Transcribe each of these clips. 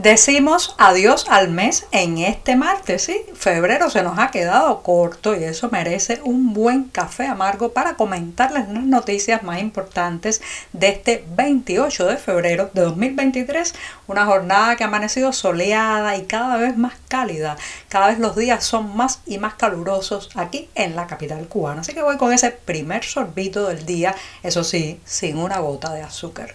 Decimos adiós al mes en este martes. Febrero se nos ha quedado corto y eso merece un buen café amargo para comentarles las noticias más importantes de este 28 de febrero de 2023. Una jornada que ha amanecido soleada y cada vez más cálida. Cada vez los días son más y más calurosos aquí en la capital cubana. Así que voy con ese primer sorbito del día, eso sí, sin una gota de azúcar.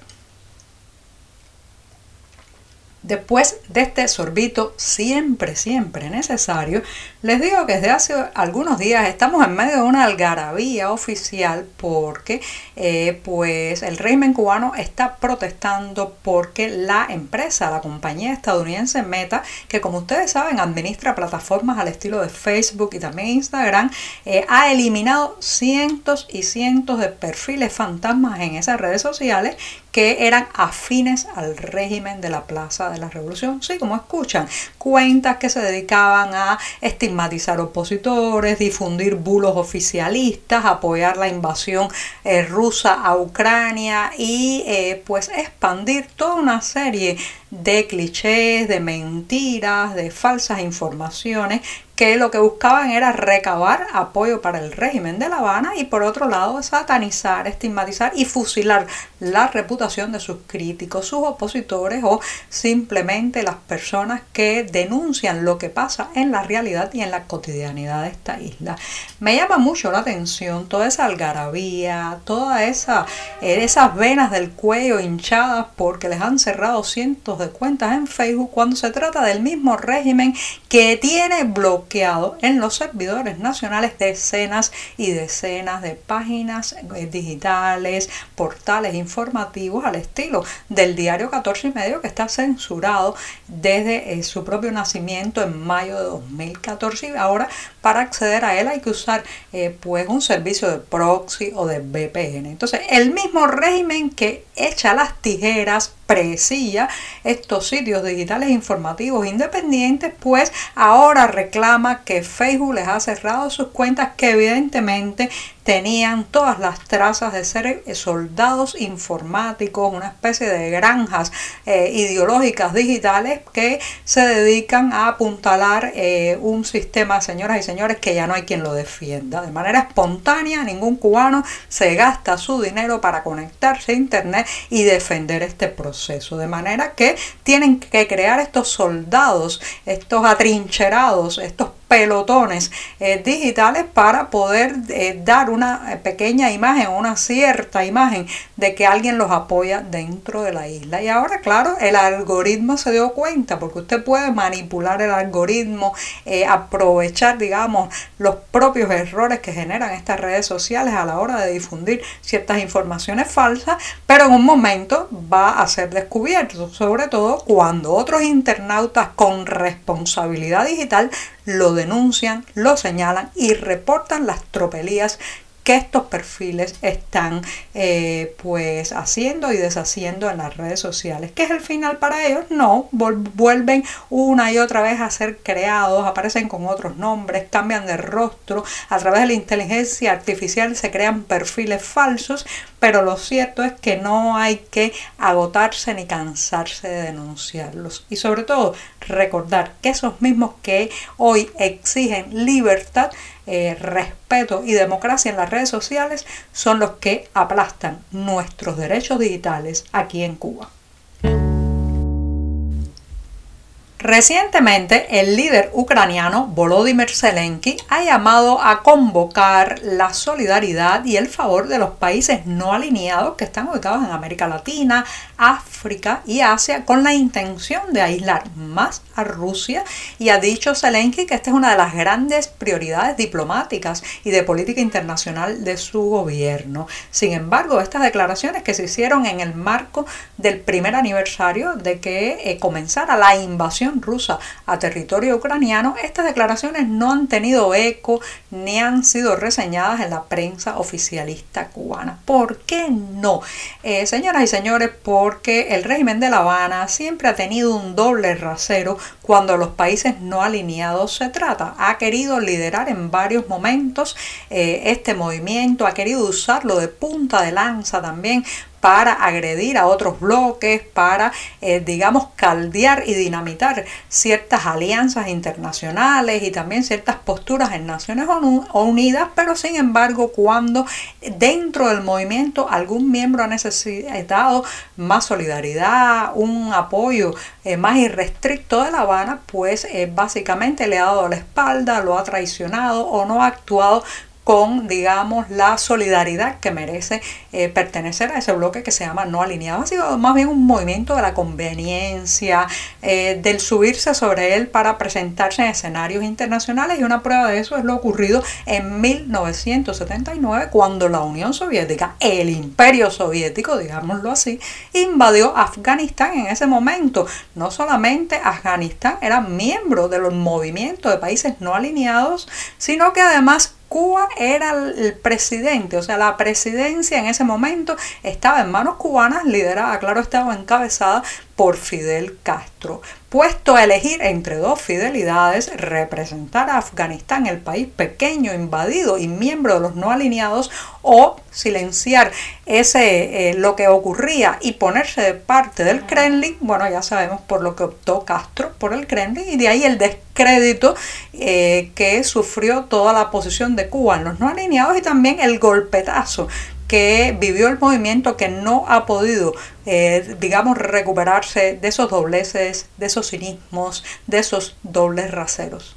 Después de este sorbito siempre, siempre necesario, les digo que desde hace algunos días estamos en medio de una algarabía oficial porque eh, pues el régimen cubano está protestando porque la empresa, la compañía estadounidense Meta, que como ustedes saben administra plataformas al estilo de Facebook y también Instagram, eh, ha eliminado cientos y cientos de perfiles fantasmas en esas redes sociales que eran afines al régimen de la Plaza de la Revolución. Sí, como escuchan, cuentas que se dedicaban a estigmatizar opositores, difundir bulos oficialistas, apoyar la invasión eh, rusa a Ucrania y eh, pues expandir toda una serie de clichés, de mentiras, de falsas informaciones que lo que buscaban era recabar apoyo para el régimen de La Habana y por otro lado satanizar, estigmatizar y fusilar la reputación de sus críticos, sus opositores o simplemente las personas que denuncian lo que pasa en la realidad y en la cotidianidad de esta isla. Me llama mucho la atención toda esa algarabía, todas esa, eh, esas venas del cuello hinchadas porque les han cerrado cientos de cuentas en Facebook cuando se trata del mismo régimen que tiene bloqueado en los servidores nacionales decenas y decenas de páginas eh, digitales, portales informativos al estilo del diario 14 y medio que está censurado desde eh, su propio nacimiento en mayo de 2014 y ahora para acceder a él hay que usar eh, pues un servicio de proxy o de VPN. Entonces el mismo régimen que echa las tijeras presilla estos sitios digitales informativos independientes, pues ahora reclama que Facebook les ha cerrado sus cuentas que evidentemente tenían todas las trazas de ser eh, soldados informáticos, una especie de granjas eh, ideológicas digitales que se dedican a apuntalar eh, un sistema, señoras y señores, que ya no hay quien lo defienda. De manera espontánea, ningún cubano se gasta su dinero para conectarse a Internet y defender este proceso. De manera que tienen que crear estos soldados, estos atrincherados, estos pelotones eh, digitales para poder eh, dar una pequeña imagen, una cierta imagen de que alguien los apoya dentro de la isla. Y ahora, claro, el algoritmo se dio cuenta, porque usted puede manipular el algoritmo, eh, aprovechar, digamos, los propios errores que generan estas redes sociales a la hora de difundir ciertas informaciones falsas, pero en un momento va a ser descubierto, sobre todo cuando otros internautas con responsabilidad digital lo denuncian, lo señalan y reportan las tropelías que estos perfiles están eh, pues haciendo y deshaciendo en las redes sociales. ¿Qué es el final para ellos? No, vuelven una y otra vez a ser creados, aparecen con otros nombres, cambian de rostro, a través de la inteligencia artificial se crean perfiles falsos, pero lo cierto es que no hay que agotarse ni cansarse de denunciarlos. Y sobre todo recordar que esos mismos que hoy exigen libertad, eh, respeto y democracia en las redes sociales son los que aplastan nuestros derechos digitales aquí en Cuba. Recientemente, el líder ucraniano Volodymyr Zelensky ha llamado a convocar la solidaridad y el favor de los países no alineados que están ubicados en América Latina, África y Asia con la intención de aislar más a Rusia y ha dicho Zelensky que esta es una de las grandes prioridades diplomáticas y de política internacional de su gobierno. Sin embargo, estas declaraciones que se hicieron en el marco del primer aniversario de que eh, comenzara la invasión rusa a territorio ucraniano, estas declaraciones no han tenido eco ni han sido reseñadas en la prensa oficialista cubana. ¿Por qué no? Eh, señoras y señores, porque el régimen de La Habana siempre ha tenido un doble rasero cuando los países no alineados se trata. Ha querido liderar en varios momentos eh, este movimiento, ha querido usarlo de punta de lanza también para agredir a otros bloques, para, eh, digamos, caldear y dinamitar ciertas alianzas internacionales y también ciertas posturas en Naciones Unidas, pero sin embargo, cuando dentro del movimiento algún miembro ha necesitado más solidaridad, un apoyo eh, más irrestricto de La Habana, pues eh, básicamente le ha dado la espalda, lo ha traicionado o no ha actuado con, digamos, la solidaridad que merece eh, pertenecer a ese bloque que se llama no alineado. Ha sido más bien un movimiento de la conveniencia, eh, del subirse sobre él para presentarse en escenarios internacionales y una prueba de eso es lo ocurrido en 1979 cuando la Unión Soviética, el imperio soviético, digámoslo así, invadió Afganistán en ese momento. No solamente Afganistán era miembro de los movimientos de países no alineados, sino que además Cuba era el presidente, o sea, la presidencia en ese momento estaba en manos cubanas, liderada, claro, estaba encabezada por Fidel Castro. Puesto a elegir entre dos fidelidades, representar a Afganistán, el país pequeño, invadido y miembro de los no alineados, o silenciar ese eh, lo que ocurría y ponerse de parte del Kremlin, bueno, ya sabemos por lo que optó Castro por el Kremlin, y de ahí el descrédito eh, que sufrió toda la posición de Cuba en los no alineados y también el golpetazo que vivió el movimiento que no ha podido, eh, digamos, recuperarse de esos dobleces, de esos cinismos, de esos dobles raseros.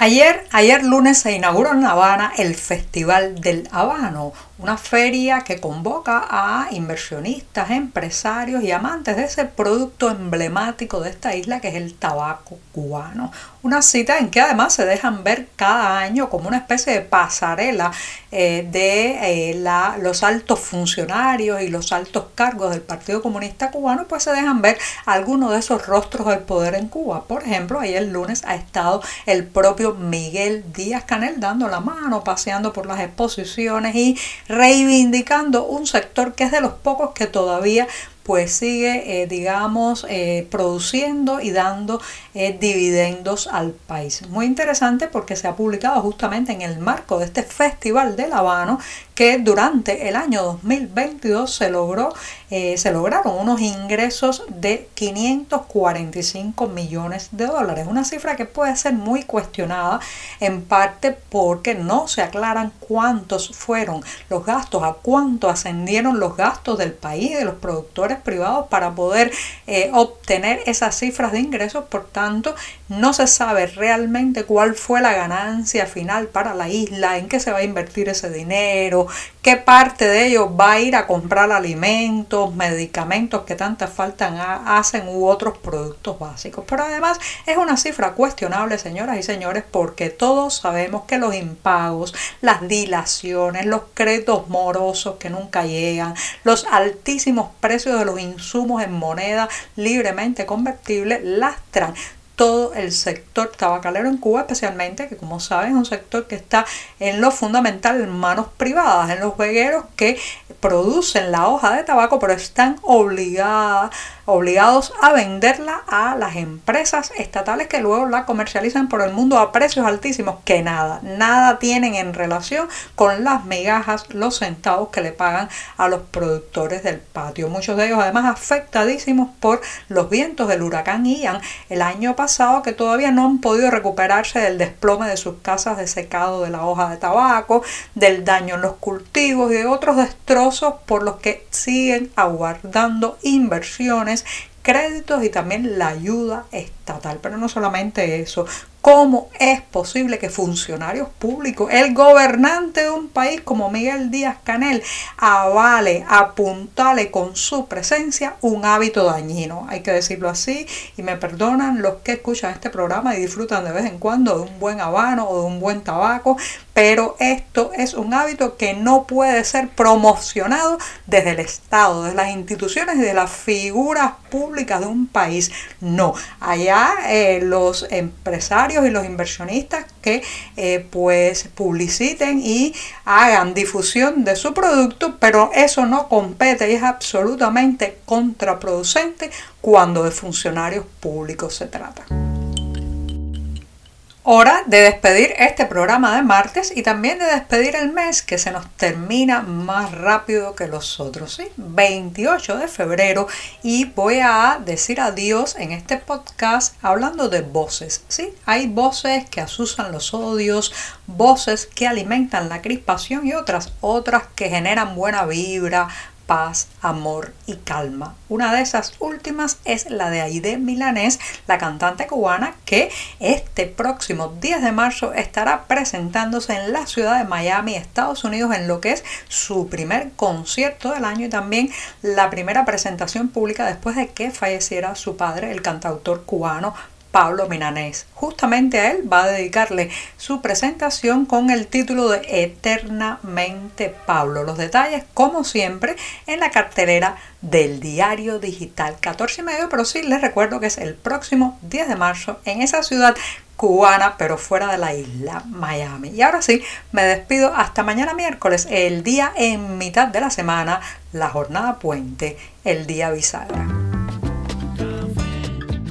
Ayer, ayer lunes se inauguró en Habana el Festival del Habano, una feria que convoca a inversionistas, empresarios y amantes de ese producto emblemático de esta isla que es el tabaco cubano. Una cita en que además se dejan ver cada año como una especie de pasarela eh, de eh, los altos funcionarios y los altos cargos del Partido Comunista Cubano, pues se dejan ver algunos de esos rostros del poder en Cuba. Por ejemplo, ayer lunes ha estado el propio Miguel Díaz Canel dando la mano, paseando por las exposiciones y reivindicando un sector que es de los pocos que todavía pues sigue, eh, digamos, eh, produciendo y dando eh, dividendos al país. Muy interesante porque se ha publicado justamente en el marco de este Festival de La Habano que durante el año 2022 se logró se lograron unos ingresos de 545 millones de dólares, una cifra que puede ser muy cuestionada en parte porque no se aclaran cuántos fueron los gastos, a cuánto ascendieron los gastos del país, de los productores privados para poder eh, obtener esas cifras de ingresos. Por tanto, no se sabe realmente cuál fue la ganancia final para la isla, en qué se va a invertir ese dinero, qué parte de ello va a ir a comprar alimentos, medicamentos que tantas faltan hacen u otros productos básicos. Pero además es una cifra cuestionable, señoras y señores, porque todos sabemos que los impagos, las dilaciones, los créditos morosos que nunca llegan, los altísimos precios de los insumos en moneda libremente convertible lastran todo el sector tabacalero en Cuba, especialmente, que como saben es un sector que está en lo fundamental en manos privadas, en los vegueros que producen la hoja de tabaco, pero están obligadas obligados a venderla a las empresas estatales que luego la comercializan por el mundo a precios altísimos que nada, nada tienen en relación con las migajas, los centavos que le pagan a los productores del patio. Muchos de ellos además afectadísimos por los vientos del huracán Ian el año pasado que todavía no han podido recuperarse del desplome de sus casas de secado de la hoja de tabaco, del daño en los cultivos y de otros destrozos por los que siguen aguardando inversiones créditos y también la ayuda estatal. Pero no solamente eso, ¿Cómo es posible que funcionarios públicos, el gobernante de un país como Miguel Díaz Canel, avale, apuntale con su presencia un hábito dañino? Hay que decirlo así y me perdonan los que escuchan este programa y disfrutan de vez en cuando de un buen habano o de un buen tabaco, pero esto es un hábito que no puede ser promocionado desde el Estado, desde las instituciones y de las figuras públicas de un país. No, allá eh, los empresarios y los inversionistas que eh, pues publiciten y hagan difusión de su producto, pero eso no compete y es absolutamente contraproducente cuando de funcionarios públicos se trata. Hora de despedir este programa de martes y también de despedir el mes que se nos termina más rápido que los otros, ¿sí? 28 de febrero y voy a decir adiós en este podcast hablando de voces, ¿sí? Hay voces que asusan los odios, voces que alimentan la crispación y otras, otras que generan buena vibra, paz, amor y calma. Una de esas últimas es la de Aide Milanés, la cantante cubana que este próximo 10 de marzo estará presentándose en la ciudad de Miami, Estados Unidos, en lo que es su primer concierto del año y también la primera presentación pública después de que falleciera su padre, el cantautor cubano Pablo Minanés. Justamente a él va a dedicarle su presentación con el título de Eternamente Pablo. Los detalles, como siempre, en la cartelera del diario digital 14 y medio, pero sí les recuerdo que es el próximo 10 de marzo en esa ciudad cubana, pero fuera de la isla Miami. Y ahora sí, me despido hasta mañana miércoles, el día en mitad de la semana, la jornada puente, el día bisagra.